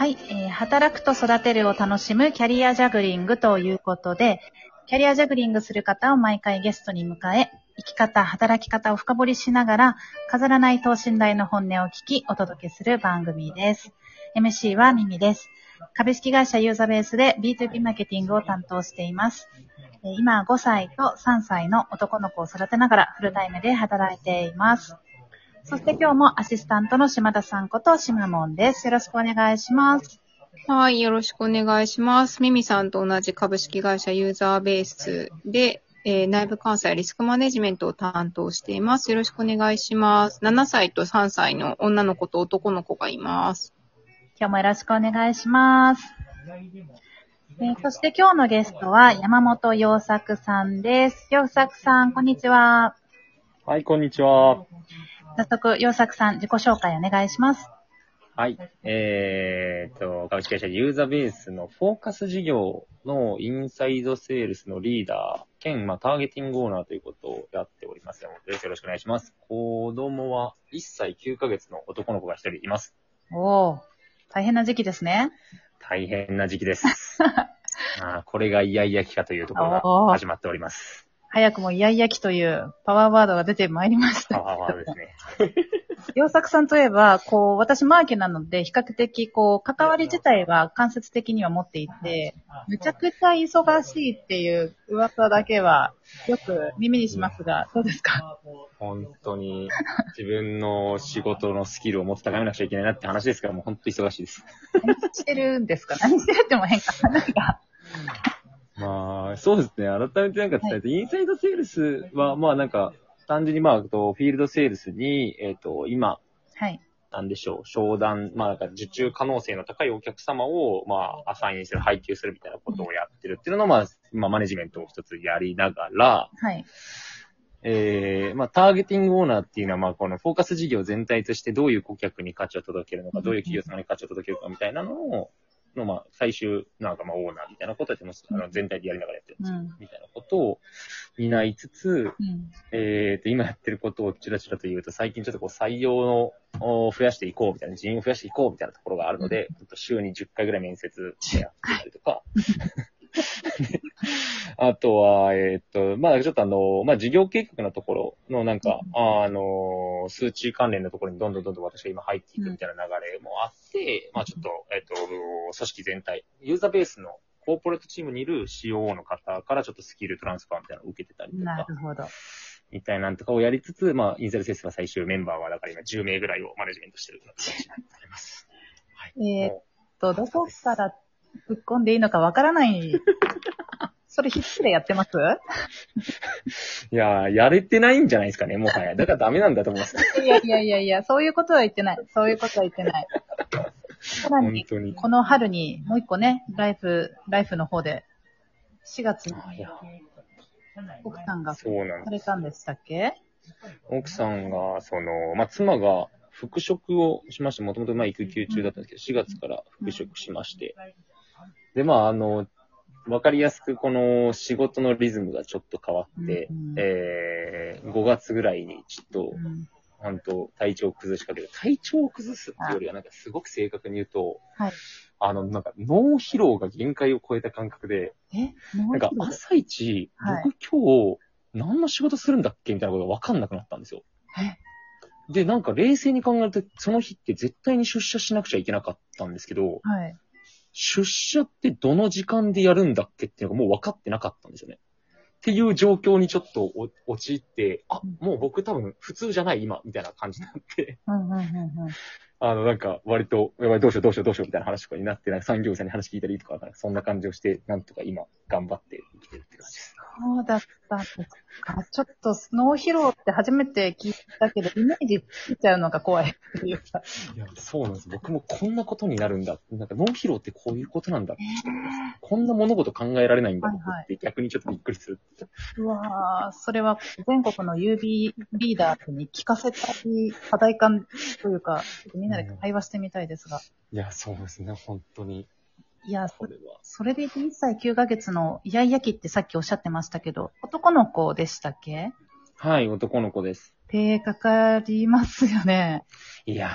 はい、えー働くと育てるを楽しむキャリアジャグリングということで、キャリアジャグリングする方を毎回ゲストに迎え、生き方、働き方を深掘りしながら、飾らない等身大の本音を聞き、お届けする番組です。MC はミミです。株式会社ユーザベースで B2B マーケティングを担当しています。今5歳と3歳の男の子を育てながらフルタイムで働いています。そして今日もアシスタントの島田さんことしまもんです。よろしくお願いします。はい、よろしくお願いします。ミミさんと同じ株式会社ユーザーベースで、えー内部監査やリスクマネジメントを担当しています。よろしくお願いします。7歳と3歳の女の子と男の子がいます。今日もよろしくお願いします。えーそして今日のゲストは山本洋作さんです。洋作さん、こんにちは。はい、こんにちは。早速、洋作さん、自己紹介お願いします。はい。えーっと、株式会社ユーザーベースのフォーカス事業のインサイドセールスのリーダー兼、まあ、ターゲティングオーナーということをやっております。よろしくお願いします。子供は1歳9ヶ月の男の子が1人います。おー、大変な時期ですね。大変な時期です。あーこれがイヤイヤ期かというところが始まっております。早くもイヤイヤ期というパワーワードが出てまいりました。パワーワードですね。洋作さんといえば、こう、私マーケなので、比較的、こう、関わり自体は間接的には持っていて、むちゃくちゃ忙しいっていう噂だけは、よく耳にしますが、どうですか？本当に自分の仕事のスキルをもっと高めなくちゃいけないなって話ですから、もう本当忙しいです。何してるんですか？何してるっても変か。何か。まあ、そうですね。改めてなんか伝えて、インサイドセールスは、まあなんか、単純にまあ、とフィールドセールスに、えっ、と、今、はい。なんでしょう、商談、まあなんか受注可能性の高いお客様を、まあ、アサインする、配給するみたいなことをやってるっていうのを、まあ、まあ、マネジメントを一つやりながら、はい。えー、まあ、ターゲティングオーナーっていうのは、まあ、このフォーカス事業全体としてどういう顧客に価値を届けるのか、どういう企業様に価値を届けるかみたいなのを、の、まあ、最終、なんかまあ、オーナーみたいなことをやってます。あの、全体でやりながらやってるんですよ。うんみたいなことを担いつつ、うん。えーと、今やってることをちらちらと言うと、最近ちょっとこう採用の、を増やしていこうみたいな、人員を増やしていこうみたいなところがあるので、ちょっと週に10回ぐらい面接やってたりとか、あとは、えっ、と、まあちょっとあの、まあ事業計画のところのなんか、あの、数値関連のところにどんどんどんどん私が今入っていくみたいな流れもあって、まあちょっと、えっ、と、組織全体、ユーザーベースのコーポレートチームにいる COO の方からちょっとスキルトランスファーみたいなのを受けてたりとか、なるほど。みたいなんとかをやりつつ、まあ、インザルセスは最終メンバーは、だから今10名ぐらいをマネジメントしてる形になります。はい。えーっもと、どこから突っ込んでいいのかわからない。それ必死でやってます？う いやー、やれてないんじゃないですかね、もはや。だからダメなんだと思います。いやいやいやいや、そういうことは言ってない。そういうことは言ってない。さら本に、当に。この春にもう一個ね、ライフ、ライフの方で、4月に奥さんがさそうなんです。れたんでしたっけ？奥さんが、その、まあ、妻が復職をしまして、もともとまあ育休中だったんですけど、4月から復職しまして。で、まあ、あの、わかりやすくこの仕事のリズムがちょっと変わって、うんえー、5月ぐらいにちょっと、うん本当体調を崩しかける。体調を崩すっていうよりは、なんかすごく正確に言うと、はい。あの、なんか脳疲労が限界を超えた感覚で、なんか朝一、はい僕今日何の仕事するんだっけみたいなことがわかんなくなったんですよ。え？で、なんか冷静に考えると、その日って絶対に出社しなくちゃいけなかったんですけど、はい。出社ってどの時間でやるんだっけっていうのがもう分かってなかったんですよね。っていう状況にちょっとお陥って、あ、もう僕多分普通じゃない今、みたいな感じになって。あの、なんか、割と、やばい、どうしよう、どうしよう、どうしよう、みたいな話とかになって、なんか産業者に話聞いたりとかそんな感じをして、なんとか今、頑張って生きてるって感じです。そうだったんですか。ちょっと、脳疲労って初めて聞いたけど、イメージついちゃうのが怖いっていうか。いや、そうなんです。僕もこんなことになるんだ。なんか脳疲労ってこういうことなんだ。こんな物事考えられないんだって逆にちょっとびっくりする。うわーそれは全国の UB リーダーに聞かせたい課題感というか、みんなで会話してみたいですが。いや、そうですね。本当に。いや、これは。それで1歳9ヶ月のイヤイヤ期ってさっきおっしゃってましたけど、男の子でしたっけ？はい、男の子です。手かかりますよね。いや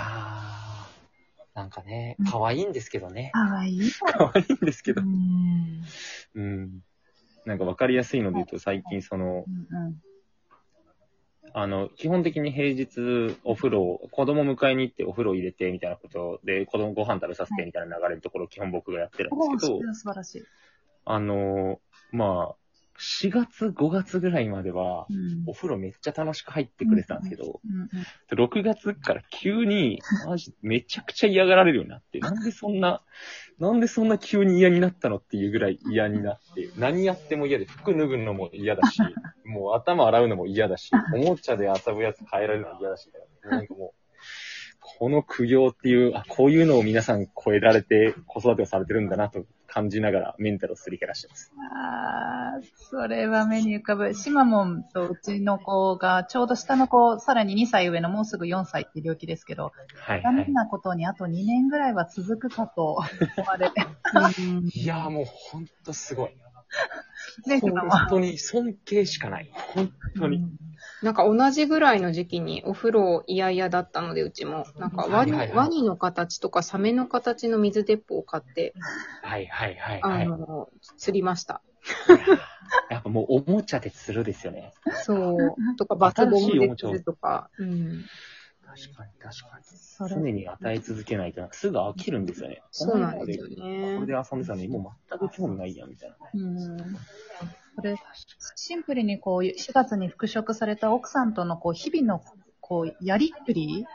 なんかね、可愛いんですけどね。かわいい。可愛いんですけどう。ん。うん。なんかわかりやすいので言うと、最近その、うんあの、基本的に平日お風呂、子供迎えに行ってお風呂入れてみたいなことで、子供ご飯食べさせてみたいな流れのところを基本僕がやってるんうん。ですけど素晴らしい。あの、まあ、4月、5月ぐらいまではう、ん。お風呂めっちゃ楽しく入ってくれてたんですけど、うんうん6月から急に、マジ、めちゃくちゃ嫌がられるようになって、なんでそんな、なんでそんな急に嫌になったのっていうぐらい嫌になって、何やっても嫌で、服脱ぐのも嫌だし、もう頭洗うのも嫌だし、おもちゃで遊ぶやつ変えられるのも嫌だし、なんかもう、この苦行っていう、あ、こういうのを皆さん超えられて子育てをされてるんだなと感じながらメンタルをすり減らしてます。ああ、それは目に浮かぶ。シマモンとうちの子が、ちょうど下の子、さらに2歳上のもうすぐ4歳っていう領域ですけど、はいはい。残念なことにあと2年ぐらいは続くかと思われて。いやーもうほんとすごい。ね、本。当に尊敬しかない。本当に。なんか同じぐらいの時期にお風呂嫌々だったので、うちも。なんかワニ,、ワニの形とかサメの形の水鉄砲を買って、はいはいはいあはい。の、釣りました。やっぱもうおもちゃで釣るですよね。そう。とかバスボムで釣るとか。うん。確かに確かに。それ常に与え続けないとすぐ飽きるんですよね。そうなんですよこねれ。で遊んでたのにもう全く興味ないやんみたいな。うん。それ、シンプルにこう、4月に復職された奥さんとのこう、日々のこう、やりっぷり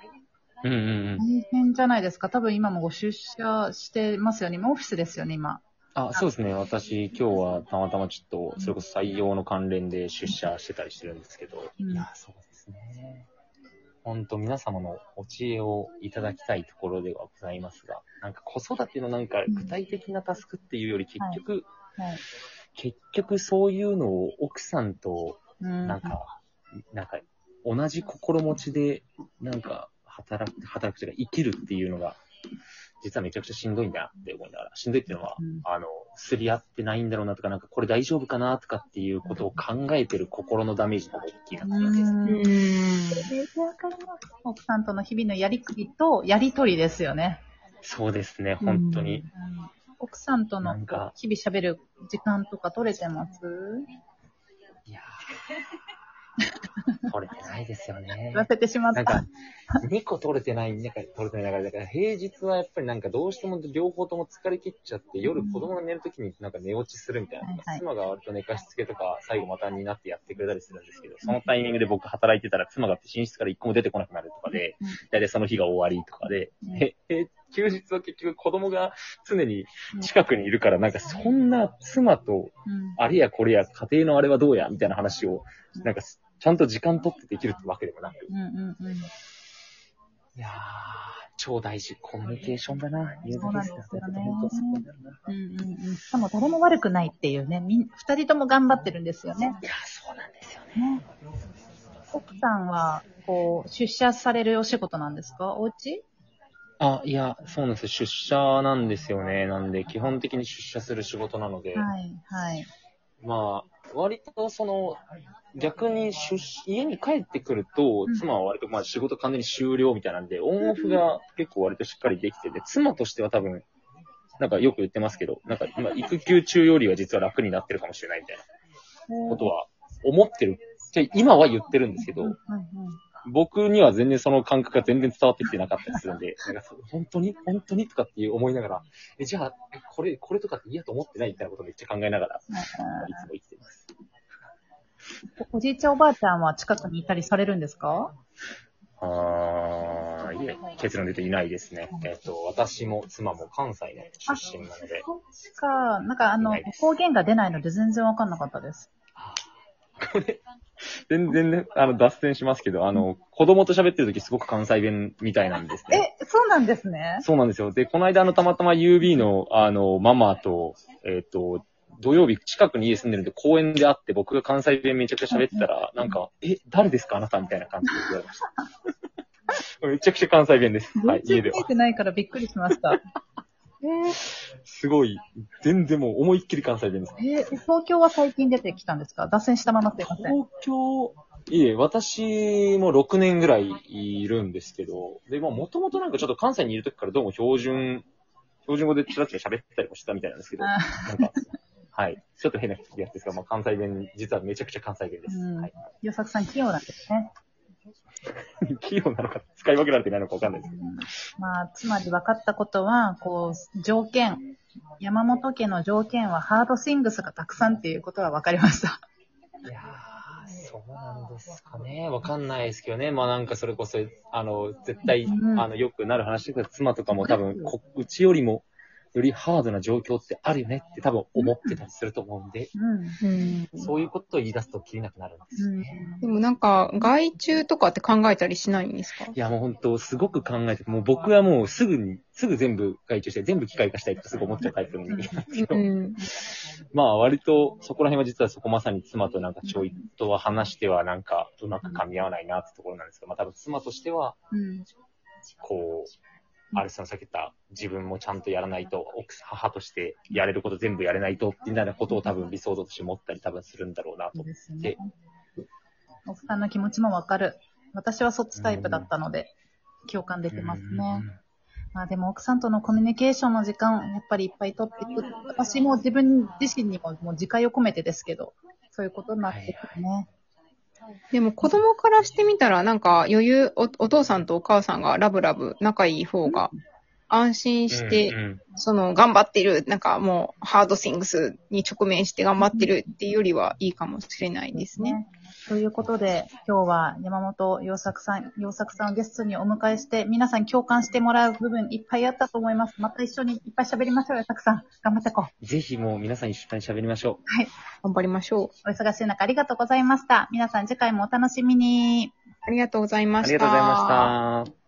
うんうんうん。大変じゃないですか。多分今もご出社してますよね。今オフィスですよね、今。あ、そうですね。私、今日はたまたまちょっと、それこそ採用の関連で出社してたりしてるんですけど、うんいや、そうですね。本当皆様のお知恵をいただきたいところではございますが、なんか子育てのなんか具体的なタスクっていうより結局、はい。結局そういうのを奥さんとうんなんか、なんか、同じ心持ちで、なんか、働く、働くというか、生きるっていうのが、実はめちゃくちゃしんどいんだなって思いながら、しんどいっていうのは、うんあの、すり合ってないんだろうなとか、なんか、これ大丈夫かなとかっていうことを考えてる心のダメージの方が大きいなって感じです。うんうん。えーわかります奥さんとの日々のやりくりと、やりとりですよね。そうですね、本当に。奥さんとの日々喋る時間とか取れてます？いやー取れてないですよね。言。わせてしまった。なんか、2個取れてない、なんか取れてない中で、だから平日はやっぱりなんかどうしても両方とも疲れ切っちゃって、夜子供が寝るときになんか寝落ちするみたいな。妻が割と寝かしつけとか最後またになってやってくれたりするんですけど、そのタイミングで僕働いてたら妻が寝室から一個も出てこなくなるとかで、うん。大体その日が終わりとかで、うん。え、え、休日は結局子供が常に近くにいるから、なんかそんな妻とうん。あれやこれや家庭のあれはどうやみたいな話を、なんかちゃんと時間取ってできるってわけでもなく、うんうんうん。いやー、超大事。コミュニケーションだな。そうなんですよね本当そうなんだろうな。うんうんうん。しかも誰も悪くないっていうね、みん、二人とも頑張ってるんですよね。いやー、そうなんですよね。ね奥さんは、こう、出社されるお仕事なんですか？お家？あ、いや、そうなんですよ。出社なんですよね。なんで、基本的に出社する仕事なので、はい、はい。まあ、割とその、逆に出家に帰ってくるとうん、妻は割とまあ仕事完全に終了みたいなんで、オンオフが結構割としっかりできてて、妻としては多分、なんかよく言ってますけど、なんか今育休中よりは実は楽になってるかもしれないみたいなことは思ってる。今は言ってるんですけど僕には全然その感覚が全然伝わってきてなかったりするんで、なんか本当に？本当に？とかっていう思いながら、え、じゃあ、えこれ、これとかって嫌と思ってないみたいなことをめっちゃ考えながら、いつも生きてます。おおじいちゃんおばあちゃんは近くにいたりされるんですか？あー、いえ、結論で言うといないですね。えっ、と、私も妻も関西の出身なので、そっか、なんかあの方言が出ないので全然わかんなかったです。これ、全然ね、あの、脱線しますけど、あの、子供と喋ってるときすごく関西弁みたいなんですね。え、そうなんですね。そうなんですよ。で、この間、あの、たまたま UB の、あの、ママと、えっ、と、土曜日近くに家住んでるんで公園で会って僕が関西弁めちゃくちゃ喋ってたら、なんか、え、誰ですかあなたみたいな感じで言われました。めちゃくちゃ関西弁です。はい、家では。てないからびっくりしました。えーすごい、全然もう思いっきり関西弁です。えー東京は最近出てきたんですか？脱線したまますいません。東京、いえ、私も6年ぐらいいるんですけど、で、まあ、もともとなんかちょっと関西にいる時からどうも標準、標準語でちらちら喋ったりもしたみたいなんですけど、なんか、はい。ちょっと変なやつですが、まあ、関西弁、実はめちゃくちゃ関西弁です。うんはい。洋作さん器用なんですね。器用なのか、使い分けられてないのかわかんないですけど。まあ、つまり分かったことは、こう、条件、山本家の条件はハードシングスがたくさんっていうことが分かりました。いやー、そうなんですかね。わかんないですけどね。まあなんかそれこそ、あの、絶対、うんあの、よくなる話ですけど、妻とかも多分、こうちよりも、よりハードな状況ってあるよねって多分思ってたりすると思うんで、うん。うん。そういうことを言い出すと切りなくなるんですよね。でもなんか、外注とかって考えたりしないんですか？いやもう本当、すごく考えてて、もう僕はもうすぐに、すぐ全部外注して、全部機械化したいってすぐ思っちゃうタイプの人間なんですけど、うん。まあ割と、そこら辺は実はそこまさに妻となんかちょいとは話してはなんかうまく噛み合わないなってところなんですけど、まあ多分妻としては、うん。こう、アルさんさっき言った自分もちゃんとやらないと、奥母としてやれること全部やれないと、みたいなことを多分理想像として持ったり多分するんだろうなとそう。ですでね。奥さんの気持ちも分かる。私はそっちタイプだったので、共感出てますね。まあでも奥さんとのコミュニケーションの時間、やっぱりいっぱい取っていく。私も自分自身にももう自戒を込めてですけど、そういうことになってくるね。でも子供からしてみたら、なんか余裕お、お父さんとお母さんがラブラブ仲いい方が安心して、うんうんその頑張ってる、なんかもうハードシングスに直面して頑張ってるっていうよりはいいかもしれないですね。ということで、今日は山本洋作さん、洋作さんをゲストにお迎えして、皆さん共感してもらう部分いっぱいあったと思います。また一緒にいっぱい喋りましょうよ、たくさん。頑張っていこう。ぜひもう皆さん一緒に喋りましょう。はい。頑張りましょう。お忙しい中ありがとうございました。皆さん次回もお楽しみに。ありがとうございました。ありがとうございました。